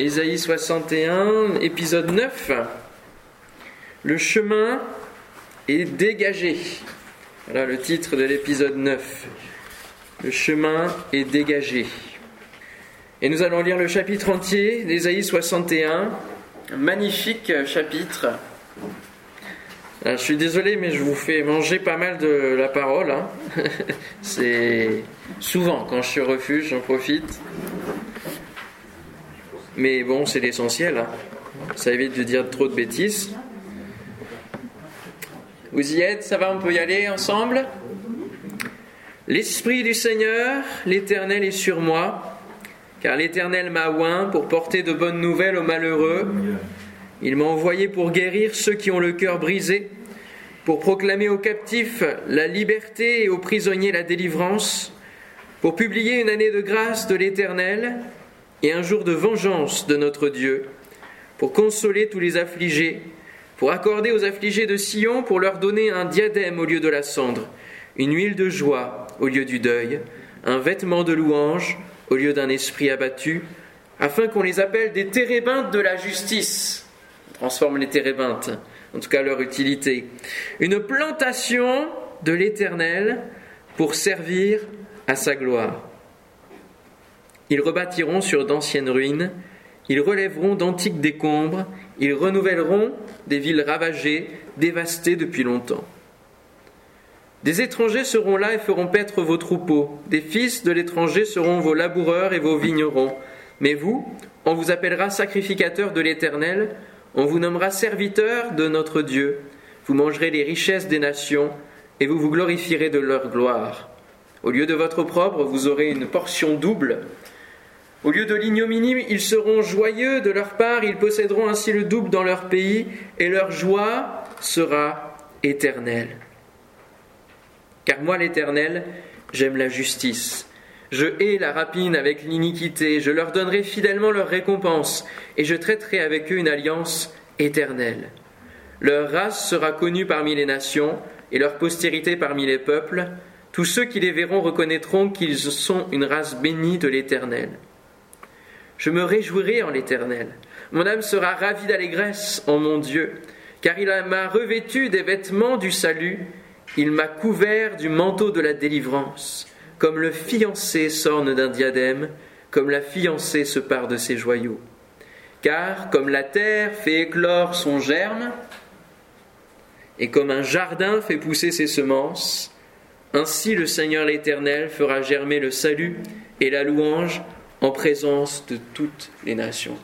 Ésaïe 61, épisode 9. Le chemin est dégagé. Voilà le titre de l'épisode 9. Le chemin est dégagé. Et nous allons lire le chapitre entier d'Ésaïe 61. Un magnifique chapitre. je suis désolé, mais je vous fais manger pas mal de la parole. Hein. C'est souvent quand je suis au refuge, j'en profite. Mais bon, c'est l'essentiel. Hein. Ça évite de dire trop de bêtises. Vous y êtes Ça va On peut y aller ensemble? L'Esprit du Seigneur, l'Éternel est sur moi, car l'Éternel m'a oint pour porter de bonnes nouvelles aux malheureux. Il m'a envoyé pour guérir ceux qui ont le cœur brisé, pour proclamer aux captifs la liberté et aux prisonniers la délivrance, pour publier une année de grâce de l'Éternel et un jour de vengeance de notre Dieu, pour consoler tous les affligés, pour accorder aux affligés de Sion, pour leur donner un diadème au lieu de la cendre, une huile de joie au lieu du deuil, un vêtement de louange au lieu d'un esprit abattu, afin qu'on les appelle des térébintes de la justice. Transforme les térébintes, en tout cas leur utilité. Une plantation de l'Éternel pour servir à sa gloire. Ils rebâtiront sur d'anciennes ruines, ils relèveront d'antiques décombres, ils renouvelleront des villes ravagées, dévastées depuis longtemps. Des étrangers seront là et feront paître vos troupeaux, des fils de l'étranger seront vos laboureurs et vos vignerons. Mais vous, on vous appellera sacrificateur de l'Éternel, on vous nommera serviteur de notre Dieu. Vous mangerez les richesses des nations, et vous vous glorifierez de leur gloire. Au lieu de votre opprobre, vous aurez une portion double, au lieu de l'ignominie, ils seront joyeux de leur part, ils posséderont ainsi le double dans leur pays, et leur joie sera éternelle. Car moi, l'Éternel, j'aime la justice. Je hais la rapine avec l'iniquité, je leur donnerai fidèlement leur récompense, et je traiterai avec eux une alliance éternelle. Leur race sera connue parmi les nations, et leur postérité parmi les peuples. Tous ceux qui les verront reconnaîtront qu'ils sont une race bénie de l'Éternel. Je me réjouirai en l'Éternel. Mon âme sera ravie d'allégresse en mon Dieu, car il m'a revêtu des vêtements du salut, il m'a couvert du manteau de la délivrance, comme le fiancé s'orne d'un diadème, comme la fiancée se part de ses joyaux. Car comme la terre fait éclore son germe, et comme un jardin fait pousser ses semences, ainsi le Seigneur l'Éternel fera germer le salut et la louange en présence de toutes les nations.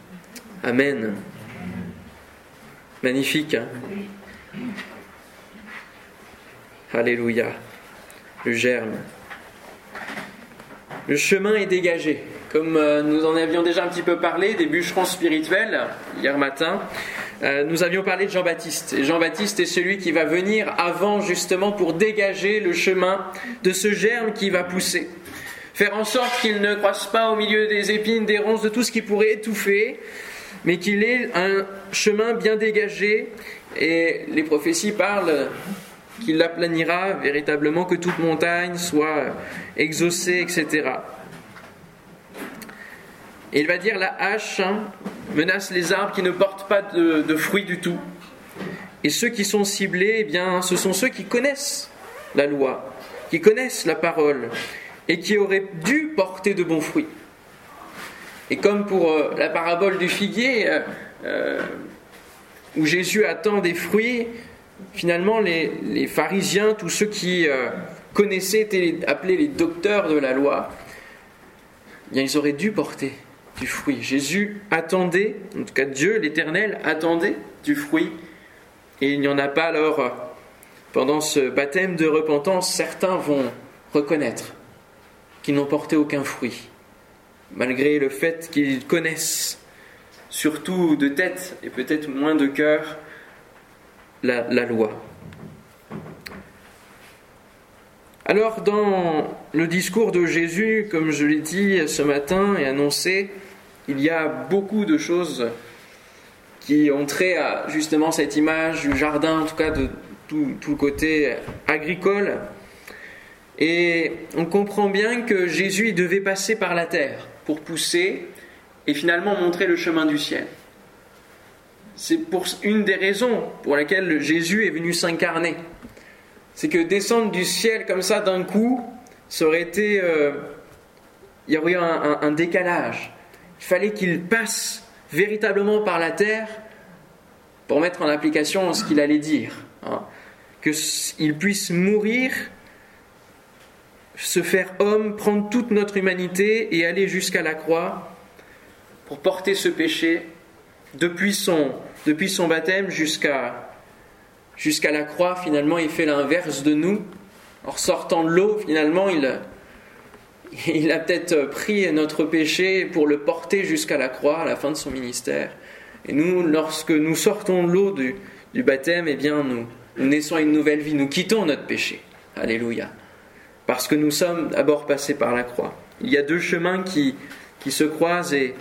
Amen. Magnifique. Hein? Alléluia. Le germe. Le chemin est dégagé. Comme euh, nous en avions déjà un petit peu parlé des bûcherons spirituels hier matin, euh, nous avions parlé de Jean-Baptiste. Et Jean-Baptiste est celui qui va venir avant justement pour dégager le chemin de ce germe qui va pousser faire en sorte qu'il ne croisse pas au milieu des épines, des ronces, de tout ce qui pourrait étouffer, mais qu'il ait un chemin bien dégagé. Et les prophéties parlent qu'il l'aplanira véritablement, que toute montagne soit exaucée, etc. Et il va dire la hache hein, menace les arbres qui ne portent pas de, de, fruits du tout. Et ceux qui sont ciblés, eh bien, ce sont ceux qui connaissent la loi, qui connaissent la parole, et qui aurait dû porter de bons fruits. Et comme pour euh, la parabole du figuier, euh, euh, où Jésus attend des fruits, finalement les, pharisiens, tous ceux qui connaissaient, étaient appelés les docteurs de la loi, eh bien, ils auraient dû porter du fruit. Jésus attendait, en tout cas Dieu, l'Éternel, attendait du fruit, et il n'y en a pas alors. Pendant ce baptême de repentance, certains vont reconnaître qui n'ont porté aucun fruit, malgré le fait qu'ils connaissent, surtout de tête et peut-être moins de cœur, la, loi. Alors dans le discours de Jésus, comme je l'ai dit ce matin et annoncé, il y a beaucoup de choses qui ont trait à justement cette image du jardin, en tout cas de tout, tout le côté agricole, et on comprend bien que Jésus devait passer par la terre pour pousser et finalement montrer le chemin du ciel. C'est pour une des raisons pour lesquelles Jésus est venu s'incarner. C'est que descendre du ciel comme ça d'un coup, ça aurait été. Euh, il y aurait eu un, décalage. Il fallait qu'il passe véritablement par la terre pour mettre en application ce qu'il allait dire. Hein. Qu'il puisse mourir, se faire homme, prendre toute notre humanité et aller jusqu'à la croix pour porter ce péché depuis son, depuis son baptême jusqu'à la croix. Finalement, il fait l'inverse de nous. En sortant de l'eau, finalement, il, il a peut-être pris notre péché pour le porter jusqu'à la croix à la fin de son ministère. Et nous, lorsque nous sortons de l'eau du, du, baptême, eh bien, nous, nous naissons à une nouvelle vie. Nous quittons notre péché. Alléluia. Parce que nous sommes d'abord passés par la croix. Il y a deux chemins qui, se croisent et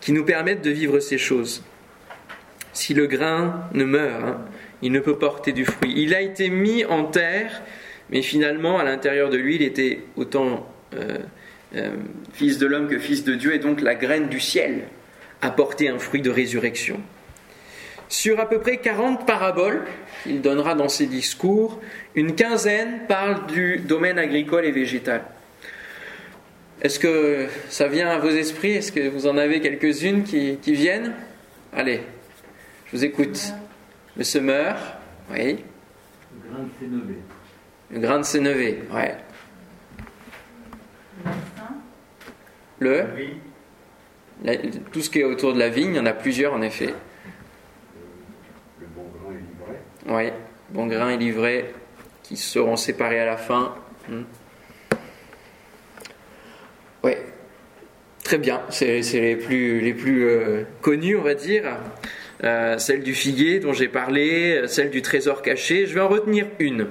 qui nous permettent de vivre ces choses. Si le grain ne meurt, hein, il ne peut porter du fruit. Il a été mis en terre, mais finalement, à l'intérieur de lui, il était autant euh, euh, fils de l'homme que fils de Dieu, et donc la graine du ciel a porté un fruit de résurrection. Sur à peu près 40 paraboles qu'il donnera dans ses discours, une quinzaine parlent du domaine agricole et végétal. Est-ce que ça vient à vos esprits? Est-ce que vous en avez quelques-unes qui, viennent? Allez, je vous écoute. Le semeur, oui. Le grain de sénévé. Le grain de sénévé, ouais. Le? Tout ce qui est autour de la vigne, il y en a plusieurs en effet. Le bon grain est livré. Oui, bon grain et livré, qui seront séparés à la fin. Hmm. Oui, très bien. C'est les plus, les plus euh, connus, on va dire. Euh, celle du figuier dont j'ai parlé, celle du trésor caché. Je vais en retenir une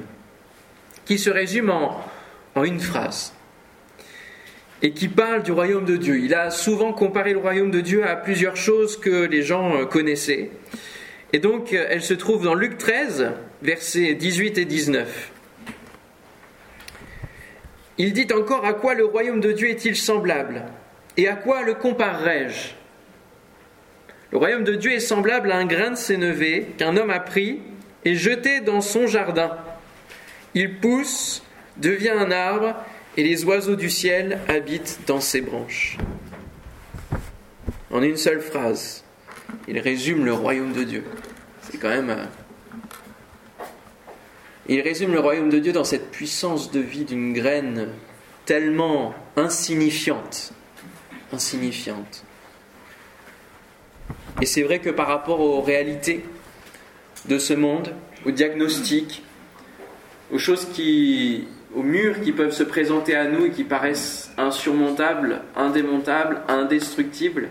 qui se résume en, une phrase et qui parle du royaume de Dieu. Il a souvent comparé le royaume de Dieu à plusieurs choses que les gens euh, connaissaient. Et donc, elle se trouve dans Luc 13, versets 18 et 19. Il dit encore à quoi le royaume de Dieu est-il semblable Et à quoi le comparerai-je Le royaume de Dieu est semblable à un grain de sénévé qu'un homme a pris et jeté dans son jardin. Il pousse, devient un arbre, et les oiseaux du ciel habitent dans ses branches. En une seule phrase, il résume le royaume de Dieu. C'est quand même euh, il résume le royaume de Dieu dans cette puissance de vie d'une graine tellement insignifiante. Insignifiante. Et c'est vrai que par rapport aux réalités de ce monde, aux diagnostics, aux choses qui, aux murs qui peuvent se présenter à nous et qui paraissent insurmontables, indémontables, indestructibles,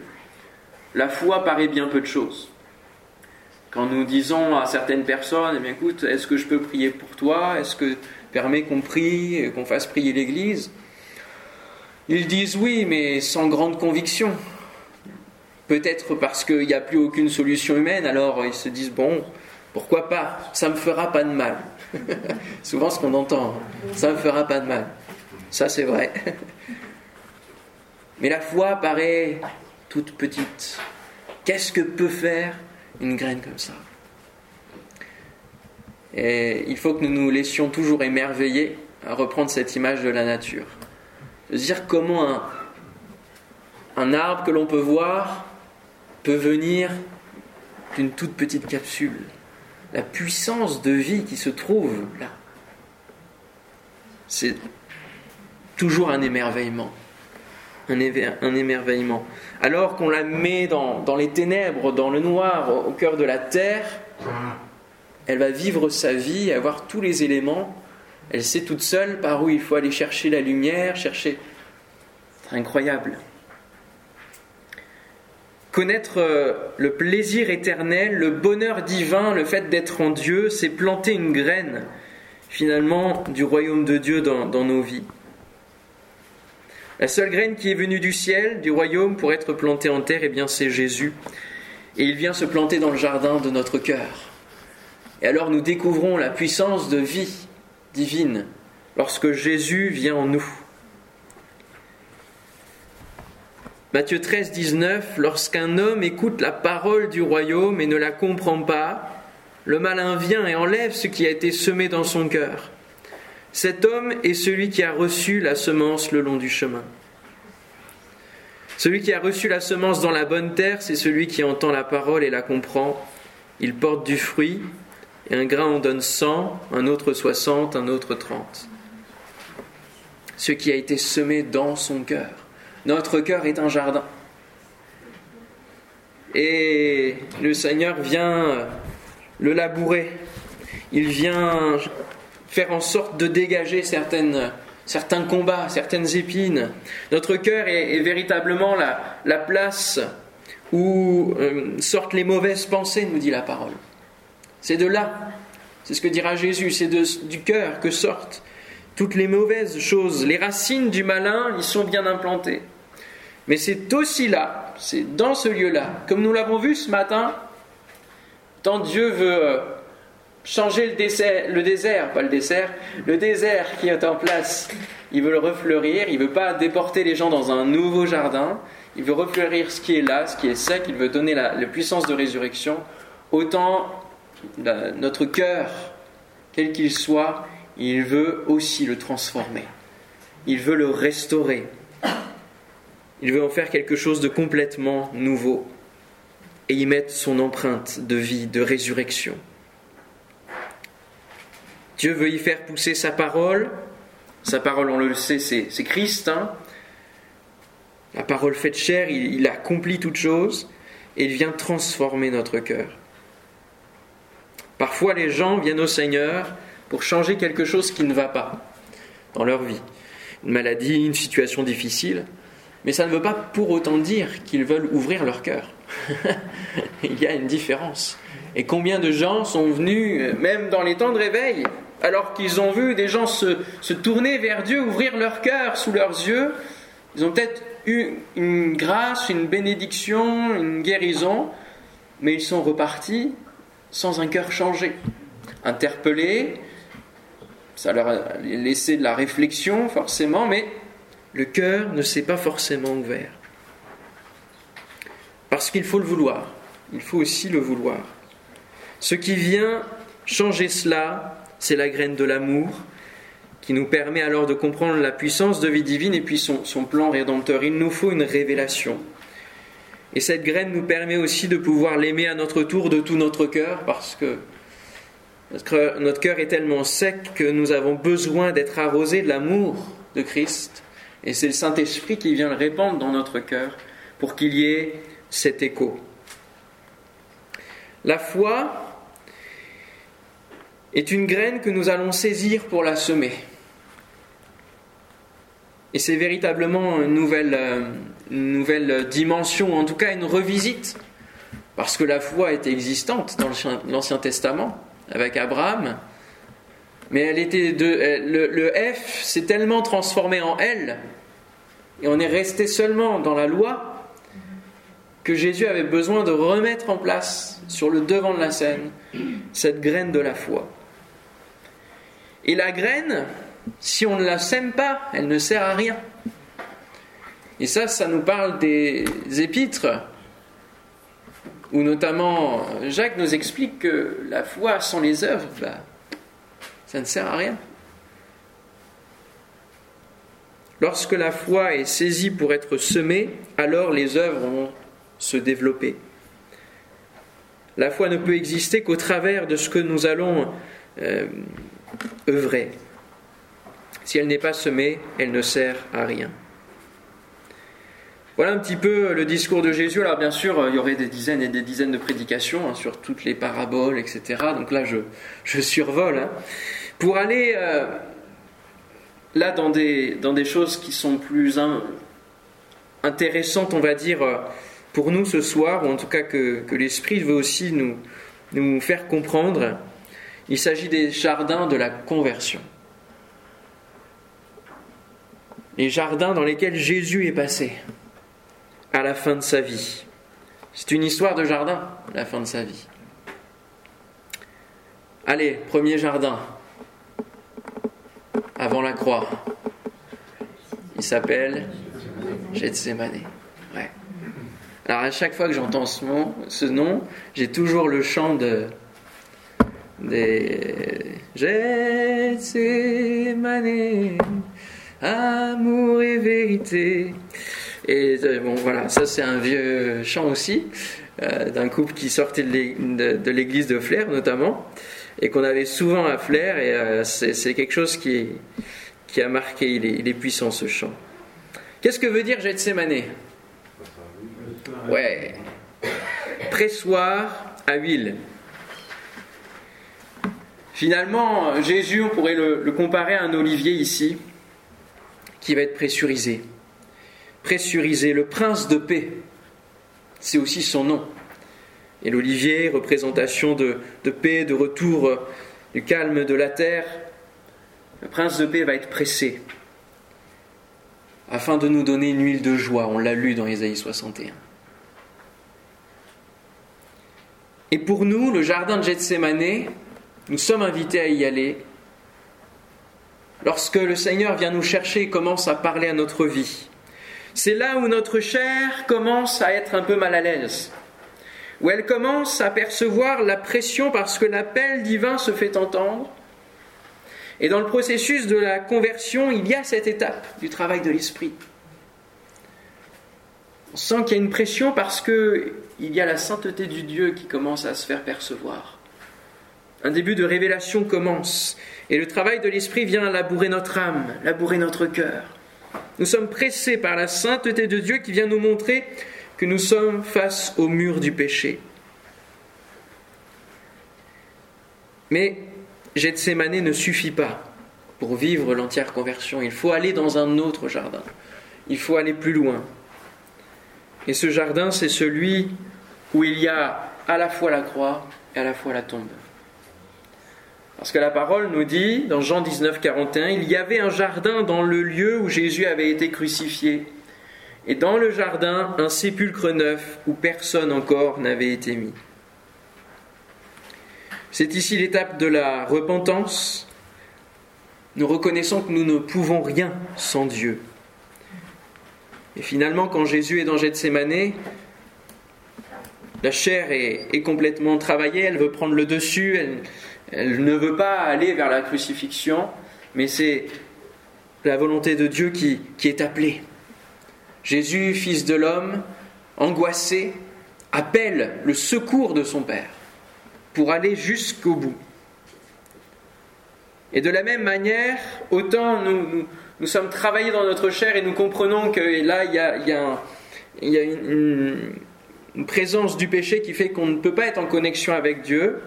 la foi paraît bien peu de choses. Quand nous disons à certaines personnes, eh écoute, est-ce que je peux prier pour toi? Est-ce que permet qu'on prie, qu'on fasse prier l'Église? Ils disent oui, mais sans grande conviction. Peut-être parce qu'il n'y a plus aucune solution humaine, alors ils se disent bon, pourquoi pas? Ça me fera pas de mal. Souvent ce qu'on entend, ça me fera pas de mal. Ça c'est vrai. mais la foi paraît toute petite. Qu'est-ce que peut faire une graine comme ça? Et il faut que nous nous laissions toujours émerveiller à reprendre cette image de la nature. De dire comment un, un arbre que l'on peut voir peut venir d'une toute petite capsule. La puissance de vie qui se trouve là. C'est toujours un émerveillement un, émerveillement. Alors qu'on la met dans, les ténèbres, dans le noir, au, cœur de la terre, elle va vivre sa vie, avoir tous les éléments. Elle sait toute seule par où il faut aller chercher la lumière, chercher. Incroyable. Connaître euh, le plaisir éternel, le bonheur divin, le fait d'être en Dieu, c'est planter une graine finalement du royaume de Dieu dans nos vies. La seule graine qui est venue du ciel, du royaume, pour être plantée en terre, eh bien c'est Jésus. Et il vient se planter dans le jardin de notre cœur. Et alors nous découvrons la puissance de vie divine lorsque Jésus vient en nous. Matthieu 13, 19, lorsqu'un homme écoute la parole du royaume et ne la comprend pas, le malin vient et enlève ce qui a été semé dans son cœur. Cet homme est celui qui a reçu la semence le long du chemin. Celui qui a reçu la semence dans la bonne terre, c'est celui qui entend la parole et la comprend. Il porte du fruit, et un grain en donne cent, un autre soixante, un autre trente. Ce qui a été semé dans son cœur. Notre cœur est un jardin. Et le Seigneur vient le labourer. Il vient faire en sorte de dégager certaines, certains combats, certaines épines. Notre cœur est, véritablement la, la, place où euh, sortent les mauvaises pensées, nous dit la parole. C'est de là, c'est ce que dira Jésus, c'est du cœur que sortent toutes les mauvaises choses. Les racines du malin y sont bien implantées. Mais c'est aussi là, c'est dans ce lieu-là, comme nous l'avons vu ce matin, tant Dieu veut euh, changer le, le désert, pas le dessert, le désert qui est en place, il veut le refleurir, il veut pas déporter les gens dans un nouveau jardin, il veut refleurir ce qui est là, ce qui est sec, il veut donner la, puissance de résurrection, autant notre cœur, quel qu'il soit, il veut aussi le transformer, il veut le restaurer. Il veut en faire quelque chose de complètement nouveau. Et y mettre son empreinte de vie, de résurrection. Dieu veut y faire pousser sa parole. Sa parole, on le sait, c'est Christ. Hein. la parole faite chair, il, accomplit toute chose et il vient transformer notre cœur. Parfois, les gens viennent au Seigneur pour changer quelque chose qui ne va pas dans leur vie. Une maladie, une situation difficile. Mais ça ne veut pas pour autant dire qu'ils veulent ouvrir leur cœur. Il y a une différence. Et combien de gens sont venus, même dans les temps de réveil, alors qu'ils ont vu des gens se, tourner vers Dieu, ouvrir leur cœur sous leurs yeux, ils ont peut-être eu une grâce, une bénédiction, une guérison, mais ils sont repartis sans un cœur changé, interpellés, ça leur a laissé de la réflexion forcément, mais le cœur ne s'est pas forcément ouvert. Parce qu'il faut le vouloir. Il faut aussi le vouloir. Ce qui vient changer cela, c'est la graine de l'amour qui nous permet alors de comprendre la puissance de vie divine et puis son, son, plan rédempteur. Il nous faut une révélation. Et cette graine nous permet aussi de pouvoir l'aimer à notre tour de tout notre cœur parce que notre cœur est tellement sec que nous avons besoin d'être arrosés de l'amour de Christ et c'est le Saint-Esprit qui vient le répandre dans notre cœur pour qu'il y ait cet écho. La foi est une graine que nous allons saisir pour la semer. Et c'est véritablement une nouvelle, euh, dimension, en tout cas une revisite, parce que la foi était existante dans l'Ancien Testament, avec Abraham, mais elle était de, le, F s'est tellement transformé en L, et on est resté seulement dans la loi, que Jésus avait besoin de remettre en place sur le devant de la scène cette graine de la foi. Et la graine, si on ne la sème pas, elle ne sert à rien. Et ça, ça nous parle des épîtres, où notamment Jacques nous explique que la foi sans les œuvres, bah, ça ne sert à rien. Lorsque la foi est saisie pour être semée, alors les œuvres vont se développer. La foi ne peut exister qu'au travers de ce que nous allons euh, œuvrer. Si elle n'est pas semée, elle ne sert à rien. Voilà un petit peu le discours de Jésus. Alors bien sûr, il y aurait des dizaines et des dizaines de prédications hein, sur toutes les paraboles, etc. Donc là, je, survole. Hein pour aller euh, là dans des, dans des choses qui sont plus intéressantes, on va dire, euh, pour nous ce soir, ou en tout cas que, que l'Esprit veut aussi nous, nous faire comprendre, il s'agit des jardins de la conversion. Les jardins dans lesquels Jésus est passé à la fin de sa vie. C'est une histoire de jardin, la fin de sa vie. Allez, premier jardin, avant la croix. Il s'appelle Gethsemane. Alors à chaque fois que j'entends ce nom, j'ai toujours le chant de des Gethsemane, amour et vérité. Et euh, bon voilà, ça c'est un vieux chant aussi euh, d'un couple qui sortait de l'église de Flers notamment et qu'on avait souvent à Flers et euh, c'est quelque chose qui, qui a marqué, il est, il est puissant ce chant. Qu'est-ce que veut dire Gethsemane? Ouais. Pressoir à huile. Finalement, Jésus, on pourrait le, comparer à un olivier ici, qui va être pressurisé. Pressurisé, le prince de paix, c'est aussi son nom. Et l'olivier, représentation de, de, paix, de retour du calme de la terre, le prince de paix va être pressé afin de nous donner une huile de joie. On l'a lu dans Ésaïe 61. Et pour nous, le jardin de Gethsemane, nous sommes invités à y aller. Lorsque le Seigneur vient nous chercher et commence à parler à notre vie, c'est là où notre chair commence à être un peu mal à l'aise, où elle commence à percevoir la pression parce que l'appel divin se fait entendre. Et dans le processus de la conversion, il y a cette étape du travail de l'esprit. On sent qu'il y a une pression parce qu'il y a la sainteté du Dieu qui commence à se faire percevoir. Un début de révélation commence et le travail de l'Esprit vient labourer notre âme, labourer notre cœur. Nous sommes pressés par la sainteté de Dieu qui vient nous montrer que nous sommes face au mur du péché. Mais Gethsemane ne suffit pas pour vivre l'entière conversion. Il faut aller dans un autre jardin. Il faut aller plus loin. Et ce jardin, c'est celui où il y a à la fois la croix et à la fois la tombe. Parce que la parole nous dit, dans Jean 19, 41, il y avait un jardin dans le lieu où Jésus avait été crucifié. Et dans le jardin, un sépulcre neuf où personne encore n'avait été mis. C'est ici l'étape de la repentance. Nous reconnaissons que nous ne pouvons rien sans Dieu. Et finalement, quand Jésus est dans Gethsemane, la chair est, est complètement travaillée, elle veut prendre le dessus, elle, elle ne veut pas aller vers la crucifixion, mais c'est la volonté de Dieu qui, est appelée. Jésus, fils de l'homme, angoissé, appelle le secours de son Père pour aller jusqu'au bout. Et de la même manière, autant nous, nous, sommes travaillés dans notre chair et nous comprenons que là, il y a, une, présence du péché qui fait qu'on ne peut pas être en connexion avec Dieu,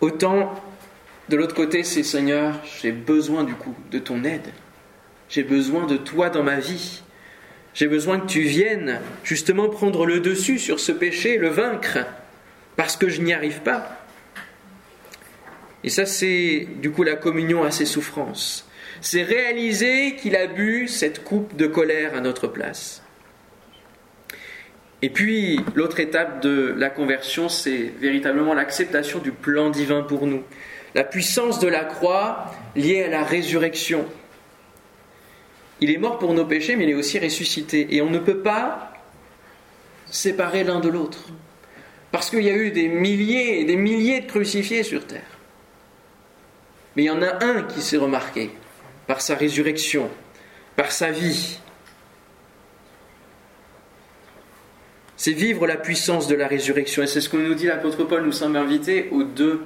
Autant, de l'autre côté, c'est Seigneur, j'ai besoin du coup de ton aide. J'ai besoin de toi dans ma vie. J'ai besoin que tu viennes justement prendre le dessus sur ce péché, le vaincre, parce que je n'y arrive pas. Et ça, c'est du coup la communion à ses souffrances. C'est réaliser qu'il a bu cette coupe de colère à notre place. Et puis, l'autre étape de la conversion, c'est véritablement l'acceptation du plan divin pour nous. La puissance de la croix liée à la résurrection. Il est mort pour nos péchés, mais il est aussi ressuscité. Et on ne peut pas séparer l'un de l'autre. Parce qu'il y a eu des milliers et des milliers de crucifiés sur terre. Mais il y en a un qui s'est remarqué par sa résurrection, par sa vie, C'est vivre la puissance de la résurrection. Et c'est ce que nous dit l'apôtre Paul. Nous sommes invités aux deux.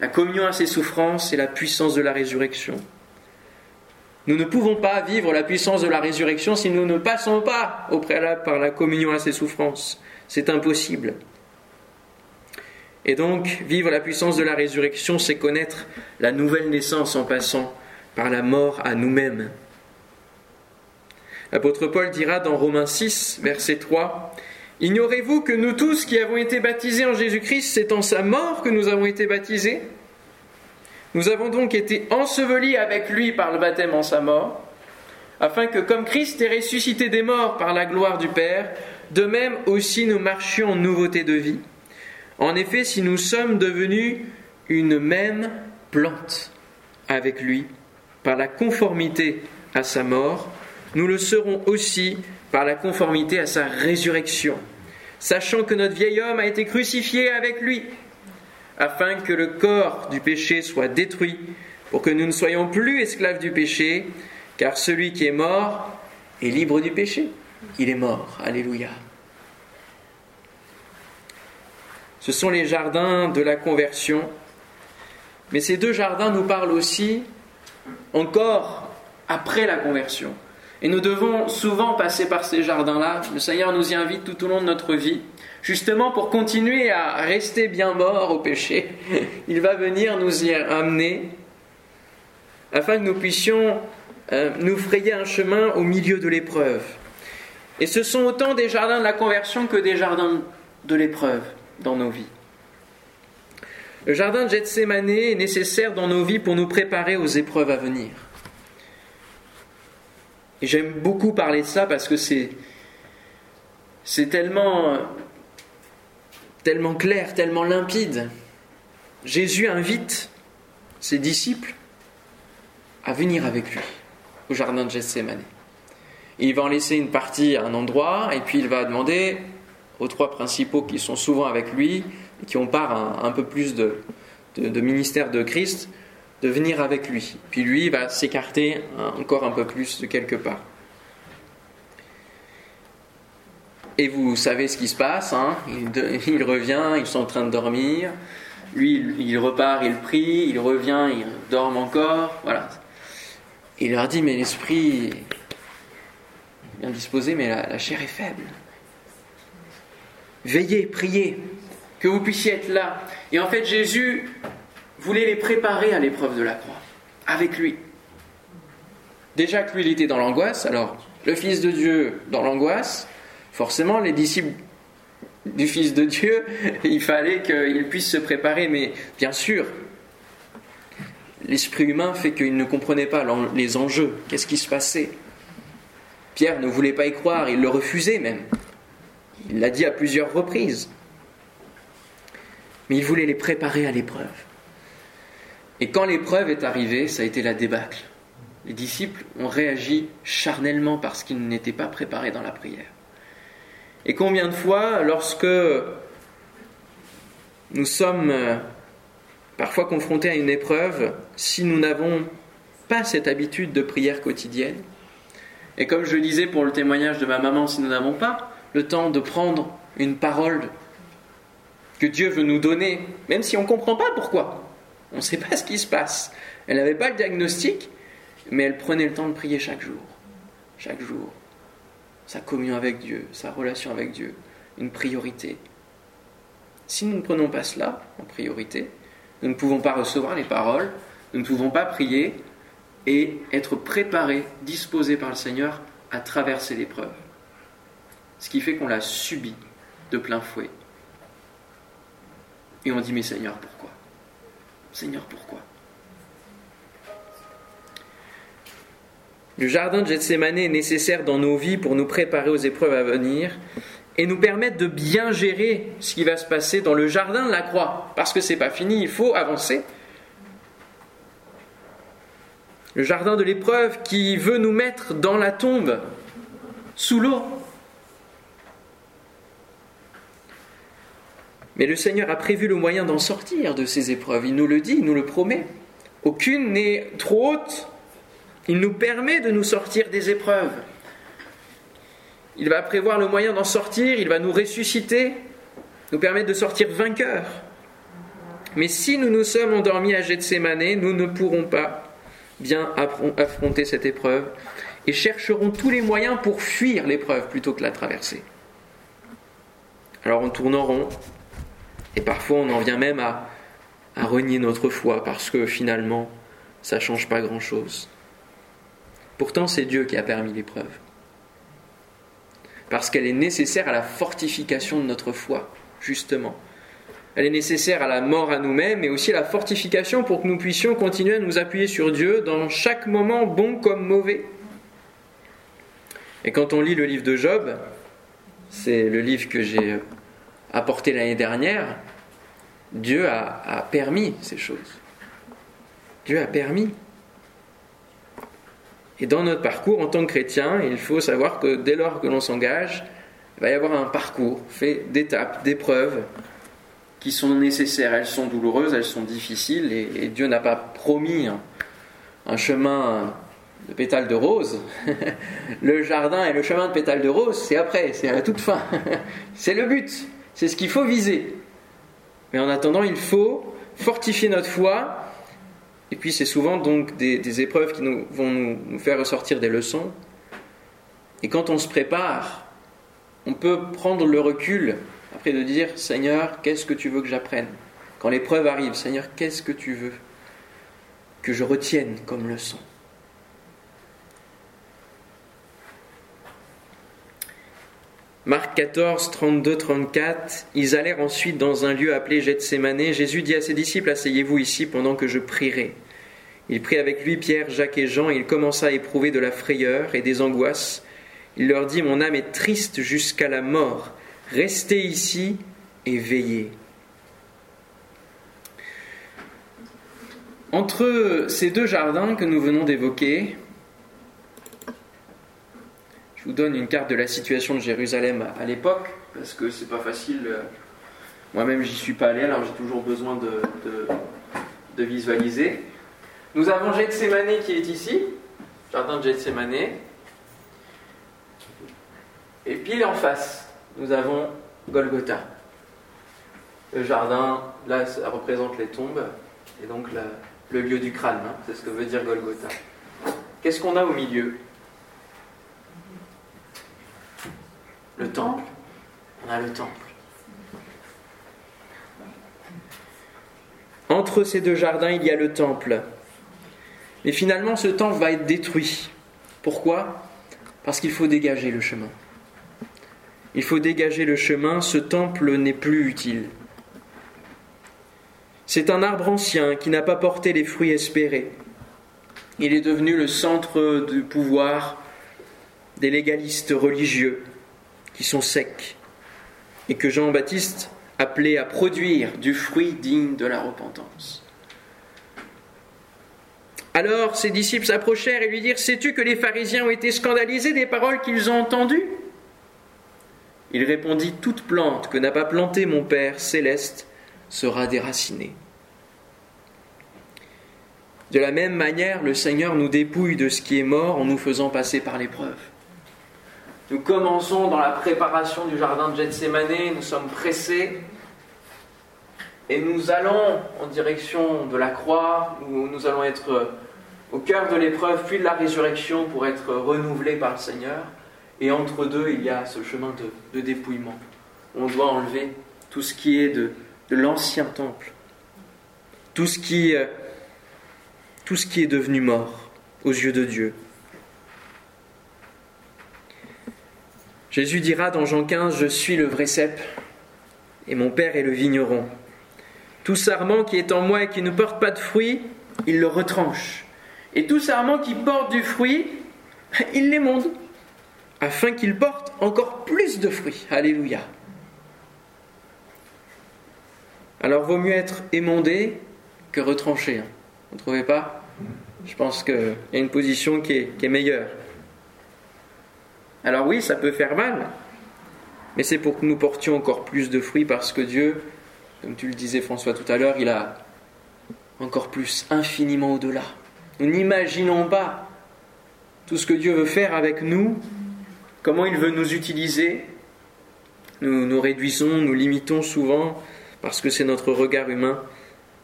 La communion à ses souffrances et la puissance de la résurrection. Nous ne pouvons pas vivre la puissance de la résurrection si nous ne passons pas au préalable par la communion à ses souffrances. C'est impossible. Et donc, vivre la puissance de la résurrection, c'est connaître la nouvelle naissance en passant par la mort à nous-mêmes. L'apôtre Paul dira dans Romains 6, verset 3, Ignorez-vous que nous tous qui avons été baptisés en Jésus-Christ, c'est en sa mort que nous avons été baptisés? Nous avons donc été ensevelis avec lui par le baptême en sa mort, afin que comme Christ est ressuscité des morts par la gloire du Père, de même aussi nous marchions en nouveauté de vie. En effet, si nous sommes devenus une même plante avec lui, par la conformité à sa mort, nous le serons aussi par la conformité à sa résurrection, sachant que notre vieil homme a été crucifié avec lui, afin que le corps du péché soit détruit, pour que nous ne soyons plus esclaves du péché, car celui qui est mort est libre du péché. Il est mort. Alléluia. Ce sont les jardins de la conversion. Mais ces deux jardins nous parlent aussi encore après la conversion. Et nous devons souvent passer par ces jardins-là. Le Seigneur nous y invite tout au long de notre vie, justement pour continuer à rester bien mort au péché. Il va venir nous y amener afin que nous puissions euh, nous frayer un chemin au milieu de l'épreuve. Et ce sont autant des jardins de la conversion que des jardins de l'épreuve dans nos vies. Le jardin de Gethsemane est nécessaire dans nos vies pour nous préparer aux épreuves à venir. Et j'aime beaucoup parler de ça parce que c'est c'est tellement tellement clair, tellement limpide. Jésus invite ses disciples à venir avec lui au jardin de Gethsemane. Il va en laisser une partie à un endroit et puis il va demander aux trois principaux qui sont souvent avec lui et qui ont part un, peu plus de, de, ministère de Christ de venir avec lui. Puis lui va s'écarter encore un peu plus de quelque part. Et vous savez ce qui se passe, hein il, revient, ils sont en train de dormir, lui il, repart, il prie, il revient, il dorment encore, voilà. Il leur dit, mais l'esprit est bien disposé, mais la chair est faible. Veillez, priez, que vous puissiez être là. Et en fait, Jésus voulait les préparer à l'épreuve de la croix, avec lui. Déjà que lui, il était dans l'angoisse, alors le Fils de Dieu dans l'angoisse, forcément, les disciples du Fils de Dieu, il fallait qu'ils puissent se préparer, mais bien sûr, l'esprit humain fait qu'ils ne comprenaient pas les enjeux, qu'est-ce qui se passait. Pierre ne voulait pas y croire, il le refusait même. Il l'a dit à plusieurs reprises. Mais il voulait les préparer à l'épreuve. Et quand l'épreuve est arrivée, ça a été la débâcle. Les disciples ont réagi charnellement parce qu'ils n'étaient pas préparés dans la prière. Et combien de fois, lorsque nous sommes euh, parfois confrontés à une épreuve, si nous n'avons pas cette habitude de prière quotidienne, et comme je disais pour le témoignage de ma maman, si nous n'avons pas le temps de prendre une parole que Dieu veut nous donner, même si on ne comprend pas pourquoi. On ne sait pas ce qui se passe. Elle n'avait pas le diagnostic, mais elle prenait le temps de prier chaque jour. Chaque jour. Sa communion avec Dieu, sa relation avec Dieu, une priorité. Si nous ne prenons pas cela en priorité, nous ne pouvons pas recevoir les paroles, nous ne pouvons pas prier et être préparés, disposés par le Seigneur à traverser l'épreuve ce qui fait qu'on l'a subi de plein fouet. Et on dit, mais Seigneur, pourquoi? Seigneur, pourquoi? Le jardin de Gethsemane est nécessaire dans nos vies pour nous préparer aux épreuves à venir et nous permettre de bien gérer ce qui va se passer dans le jardin de la croix. Parce que c'est pas fini, il faut avancer. Le jardin de l'épreuve qui veut nous mettre dans la tombe, sous l'eau. Mais le Seigneur a prévu le moyen d'en sortir de ces épreuves. Il nous le dit, il nous le promet. Aucune n'est trop haute. Il nous permet de nous sortir des épreuves. Il va prévoir le moyen d'en sortir, il va nous ressusciter, nous permettre de sortir vainqueurs. Mais si nous nous sommes endormis à Gethsemane, nous ne pourrons pas bien affronter cette épreuve et chercherons tous les moyens pour fuir l'épreuve plutôt que la traverser. Alors on tourne en rond, et parfois, on en vient même à, renier notre foi parce que finalement, ça ne change pas grand-chose. Pourtant, c'est Dieu qui a permis l'épreuve. Parce qu'elle est nécessaire à la fortification de notre foi, justement. Elle est nécessaire à la mort à nous-mêmes, mais aussi à la fortification pour que nous puissions continuer à nous appuyer sur Dieu dans chaque moment, bon comme mauvais. Et quand on lit le livre de Job, c'est le livre que j'ai apporté l'année dernière, Dieu a, permis ces choses. Dieu a permis. Et dans notre parcours en tant que chrétien, il faut savoir que dès lors que l'on s'engage, il va y avoir un parcours fait d'étapes, d'épreuves qui sont nécessaires. Elles sont douloureuses, elles sont difficiles, et, Dieu n'a pas promis un, chemin de pétales de rose. le jardin et le chemin de pétales de rose, c'est après, c'est à la toute fin. c'est le but, c'est ce qu'il faut viser. Mais en attendant, il faut fortifier notre foi. Et puis c'est souvent donc des, épreuves qui vont nous, faire ressortir des leçons. Et quand on se prépare, on peut prendre le recul après de dire Seigneur, qu'est-ce que tu veux que j'apprenne? Quand l'épreuve arrive, Seigneur, qu'est-ce que tu veux que je retienne comme leçon? Marc 14, 32, 34. Ils allèrent ensuite dans un lieu appelé Gethsemane. Jésus dit à ses disciples Asseyez-vous ici pendant que je prierai. Il prit avec lui Pierre, Jacques et Jean, et il commença à éprouver de la frayeur et des angoisses. Il leur dit Mon âme est triste jusqu'à la mort. Restez ici et veillez. Entre ces deux jardins que nous venons d'évoquer, je vous donne une carte de la situation de Jérusalem à l'époque, parce que c'est pas facile. Euh, moi-même, j'y suis pas allé, alors j'ai toujours besoin de, visualiser. Nous avons Gethsemane qui est ici, jardin de Gethsemane. Et pile en face, nous avons Golgotha. Le jardin, là, ça représente les tombes, et donc le lieu du crâne, hein, c'est ce que veut dire Golgotha. Qu'est-ce qu'on a au milieu? Le temple. On a le temple. Entre ces deux jardins, il y a le temple. Mais finalement, ce temple va être détruit. Pourquoi? Parce qu'il faut dégager le chemin. Il faut dégager le chemin, ce temple n'est plus utile. C'est un arbre ancien qui n'a pas porté les fruits espérés. Il est devenu le centre du pouvoir des légalistes religieux qui sont secs et que Jean-Baptiste appelait à produire du fruit digne de la repentance. Alors ses disciples s'approchèrent et lui dirent Sais-tu que les pharisiens ont été scandalisés des paroles qu'ils ont entendues? Il répondit Toute plante que n'a pas plantée mon Père céleste sera déracinée. De la même manière, le Seigneur nous dépouille de ce qui est mort en nous faisant passer par l'épreuve. Nous commençons dans la préparation du jardin de Gethsemane, nous sommes pressés et nous allons en direction de la croix, où nous allons être au cœur de l'épreuve, puis de la résurrection pour être renouvelés par le Seigneur. Et entre deux, il y a ce chemin de, dépouillement. On doit enlever tout ce qui est de, l'ancien temple, tout ce, qui, euh, tout ce qui est devenu mort aux yeux de Dieu. Jésus dira dans Jean 15, Je suis le vrai cep, et mon Père est le vigneron. Tout sarment qui est en moi et qui ne porte pas de fruit, il le retranche. Et tout sarment qui porte du fruit, il l'émonde, afin qu'il porte encore plus de fruits. Alléluia. Alors vaut mieux être émondé que retranché. Hein. Vous ne trouvez pas? Je pense qu'il y a une position qui est meilleure. Alors oui, ça peut faire mal, mais c'est pour que nous portions encore plus de fruits parce que Dieu, comme tu le disais François tout à l'heure, il a encore plus, infiniment au-delà. Nous n'imaginons pas tout ce que Dieu veut faire avec nous, comment il veut nous utiliser. Nous nous réduisons, nous limitons souvent parce que c'est notre regard humain,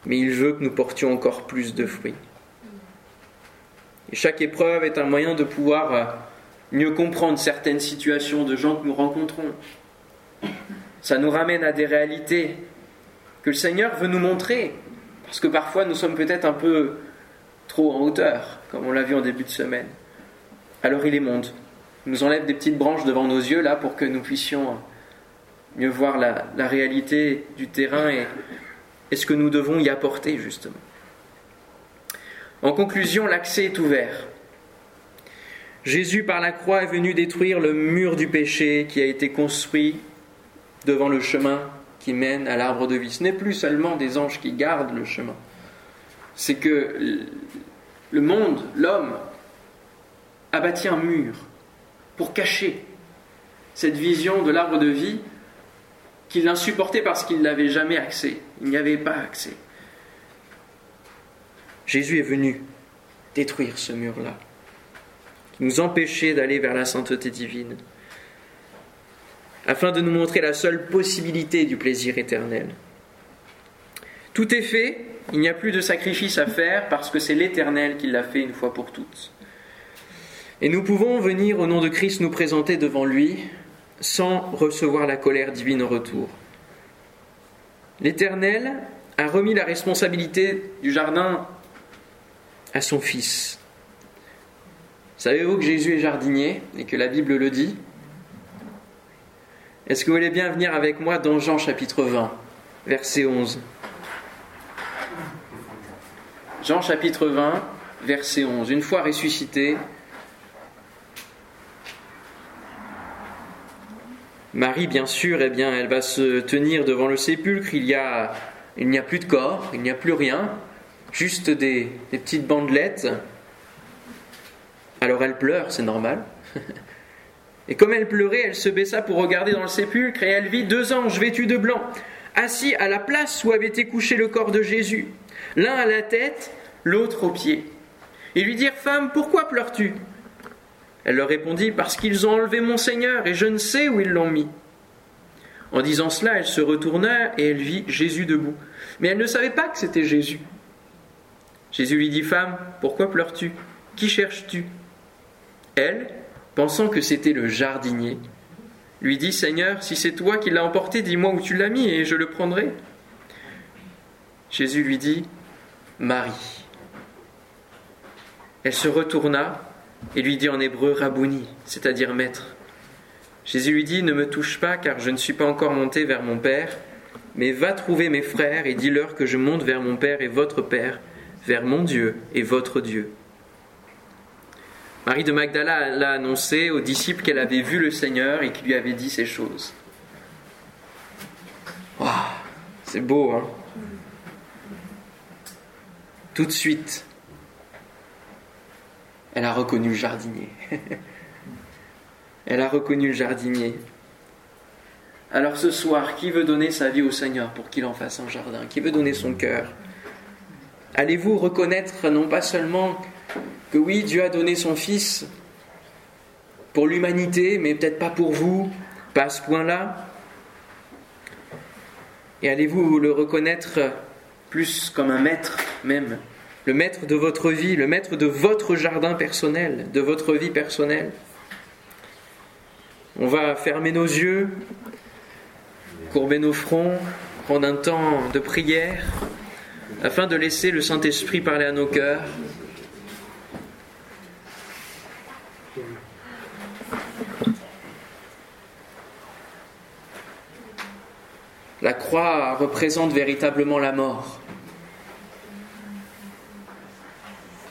mais il veut que nous portions encore plus de fruits. Chaque épreuve est un moyen de pouvoir euh, mieux comprendre certaines situations de gens que nous rencontrons. Ça nous ramène à des réalités que le Seigneur veut nous montrer, parce que parfois nous sommes peut-être un peu trop en hauteur, comme on l'a vu en début de semaine. Alors il est monde. Il nous enlève des petites branches devant nos yeux là pour que nous puissions mieux voir la, réalité du terrain et ce que nous devons y apporter justement. En conclusion, l'accès est ouvert. Jésus par la croix est venu détruire le mur du péché qui a été construit devant le chemin qui mène à l'arbre de vie. Ce n'est plus seulement des anges qui gardent le chemin. C'est que le monde, l'homme, a bâti un mur pour cacher cette vision de l'arbre de vie qu'il insupportait parce qu'il n'avait jamais accès. Il n'y avait pas accès. Jésus est venu détruire ce mur-là, nous empêchait d'aller vers la sainteté divine, afin de nous montrer la seule possibilité du plaisir éternel. Tout est fait, il n'y a plus de sacrifice à faire parce que c'est l'Éternel qui l'a fait une fois pour toutes. Et nous pouvons venir au nom de Christ nous présenter devant lui sans recevoir la colère divine au retour. L'Éternel a remis la responsabilité du jardin à son fils. Savez-vous que Jésus est jardinier et que la Bible le dit? Est-ce que vous voulez bien venir avec moi dans Jean chapitre 20, verset 11 Jean chapitre 20, verset 11. Une fois ressuscité, Marie, bien sûr, eh bien, elle va se tenir devant le sépulcre. Il y a, il n'y a plus de corps, il n'y a plus rien, juste des, des petites bandelettes. Alors elle pleure, c'est normal. Et comme elle pleurait, elle se baissa pour regarder dans le sépulcre et elle vit deux anges vêtus de blanc, assis à la place où avait été couché le corps de Jésus, l'un à la tête, l'autre aux pieds. Et lui dirent Femme, pourquoi pleures-tu? Elle leur répondit Parce qu'ils ont enlevé mon Seigneur, et je ne sais où ils l'ont mis. En disant cela, elle se retourna et elle vit Jésus debout. Mais elle ne savait pas que c'était Jésus. Jésus lui dit Femme, pourquoi pleures-tu? Qui cherches-tu? Elle, pensant que c'était le jardinier, lui dit Seigneur, si c'est toi qui l'as emporté, dis-moi où tu l'as mis et je le prendrai. Jésus lui dit Marie. Elle se retourna et lui dit en hébreu Rabouni, c'est-à-dire maître. Jésus lui dit Ne me touche pas, car je ne suis pas encore monté vers mon Père, mais va trouver mes frères et dis-leur que je monte vers mon Père et votre Père, vers mon Dieu et votre Dieu. Marie de Magdala l'a annoncé aux disciples qu'elle avait vu le Seigneur et qui lui avait dit ces choses. Waouh, c'est beau, hein Tout de suite, elle a reconnu le jardinier. Elle a reconnu le jardinier. Alors ce soir, qui veut donner sa vie au Seigneur pour qu'il en fasse un jardin? Qui veut donner son cœur? Allez-vous reconnaître non pas seulement que oui, Dieu a donné son Fils pour l'humanité, mais peut-être pas pour vous, pas à ce point-là Et allez-vous le reconnaître plus comme un maître même le maître de votre vie, le maître de votre jardin personnel, de votre vie personnelle? On va fermer nos yeux, courber nos fronts, prendre un temps de prière, afin de laisser le Saint-Esprit parler à nos cœurs. Croix représente véritablement la mort.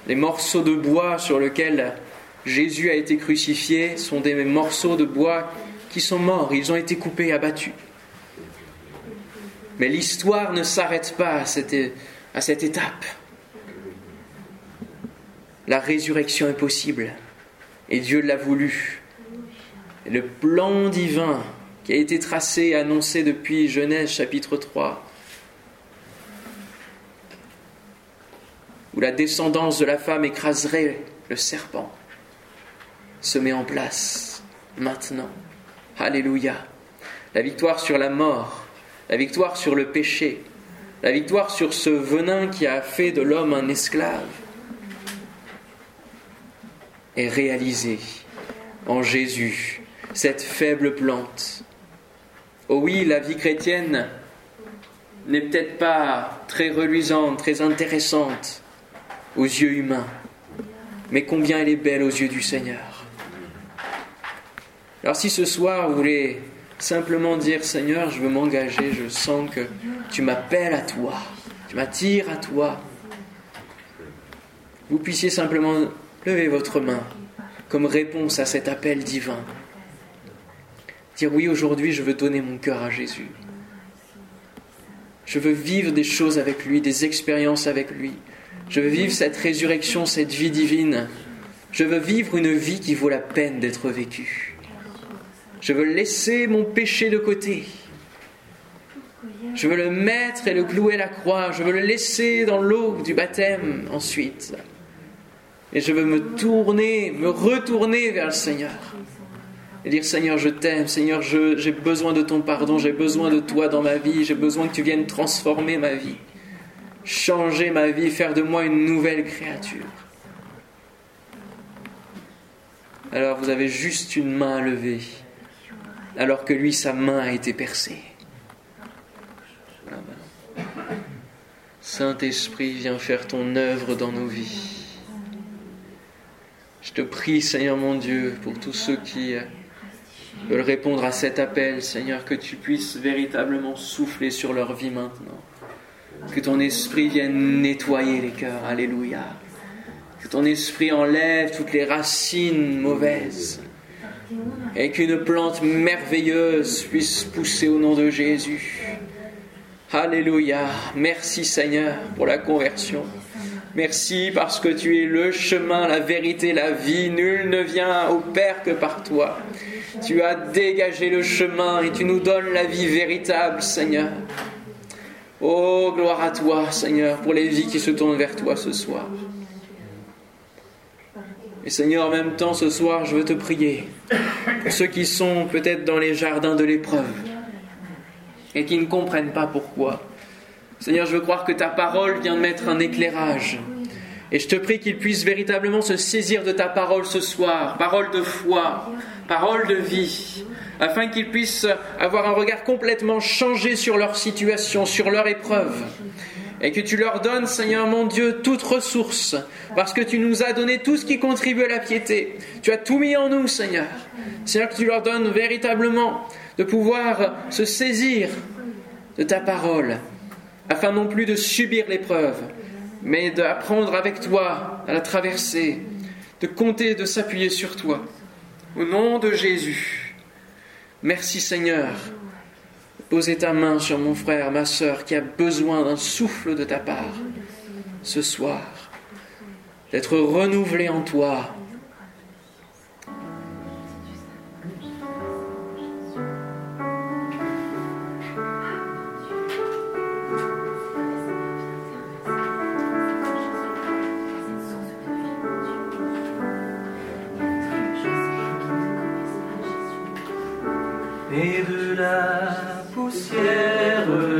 Les morceaux de bois sur lesquels Jésus a été crucifié sont des morceaux de bois qui sont morts, ils ont été coupés, abattus. Mais l'histoire ne s'arrête pas à cette, étape. La résurrection est possible et Dieu l'a voulu. Le plan divin qui a été tracé et annoncé depuis Genèse chapitre 3 où la descendance de la femme écraserait le serpent, se met en place maintenant. Alléluia. La victoire sur la mort, la victoire sur le péché, la victoire sur ce venin qui a fait de l'homme un esclave est réalisée en Jésus, cette faible plante. Oh oui, la vie chrétienne n'est peut-être pas très reluisante, très intéressante, aux yeux humains, mais combien elle est belle aux yeux du Seigneur. Alors si ce soir vous voulez simplement dire Seigneur, je veux m'engager, je sens que tu m'appelles à toi, tu m'attires à toi, vous puissiez simplement lever votre main comme réponse à cet appel divin. Dire oui, aujourd'hui je veux donner mon cœur à Jésus. Je veux vivre des choses avec lui, des expériences avec lui. Je veux vivre cette résurrection, cette vie divine Je veux vivre une vie qui vaut la peine d'être vécue. Je veux laisser mon péché de côté. Je veux le mettre et le clouer à la croix. Je veux le laisser dans l'eau du baptême ensuite. Et je veux me tourner, me retourner vers le Seigneur. Et dire Seigneur, je t'aime. Seigneur, j'ai besoin de ton pardon. J'ai besoin de toi dans ma vie. J'ai besoin que tu viennes transformer ma vie. Changer ma vie, faire de moi une nouvelle créature. Alors vous avez juste une main à lever, alors que lui, sa main a été percée. Saint-Esprit, viens faire ton œuvre dans nos vies. Je te prie, Seigneur mon Dieu, pour tous ceux qui veulent répondre à cet appel, Seigneur, que tu puisses véritablement souffler sur leur vie maintenant. Que ton esprit vienne nettoyer les cœurs. Alléluia. Que ton esprit enlève toutes les racines mauvaises. Et qu'une plante merveilleuse puisse pousser au nom de Jésus. Alléluia. Merci Seigneur pour la conversion. Merci parce que tu es le chemin, la vérité, la vie. Nul ne vient au Père que par toi. Tu as dégagé le chemin et tu nous donnes la vie véritable, Seigneur. Oh, gloire à toi, Seigneur, pour les vies qui se tournent vers toi ce soir. Et Seigneur, en même temps, ce soir, je veux te prier pour ceux qui sont peut-être dans les jardins de l'épreuve et qui ne comprennent pas pourquoi. Seigneur, je veux croire que ta parole vient mettre un éclairage. Et je te prie qu'ils puissent véritablement se saisir de ta parole ce soir, parole de foi, parole de vie, afin qu'ils puissent avoir un regard complètement changé sur leur situation, sur leur épreuve. Et que tu leur donnes, Seigneur mon Dieu, toute ressource, parce que tu nous as donné tout ce qui contribue à la piété. Tu as tout mis en nous, Seigneur. Seigneur, que tu leur donnes véritablement de pouvoir se saisir de ta parole, afin non plus de subir l'épreuve, mais d'apprendre avec toi à la traverser, de compter, de s'appuyer sur toi. Au nom de Jésus, merci Seigneur. Posez ta main sur mon frère, ma soeur, qui a besoin d'un souffle de ta part ce soir, d'être renouvelé en toi, poussière.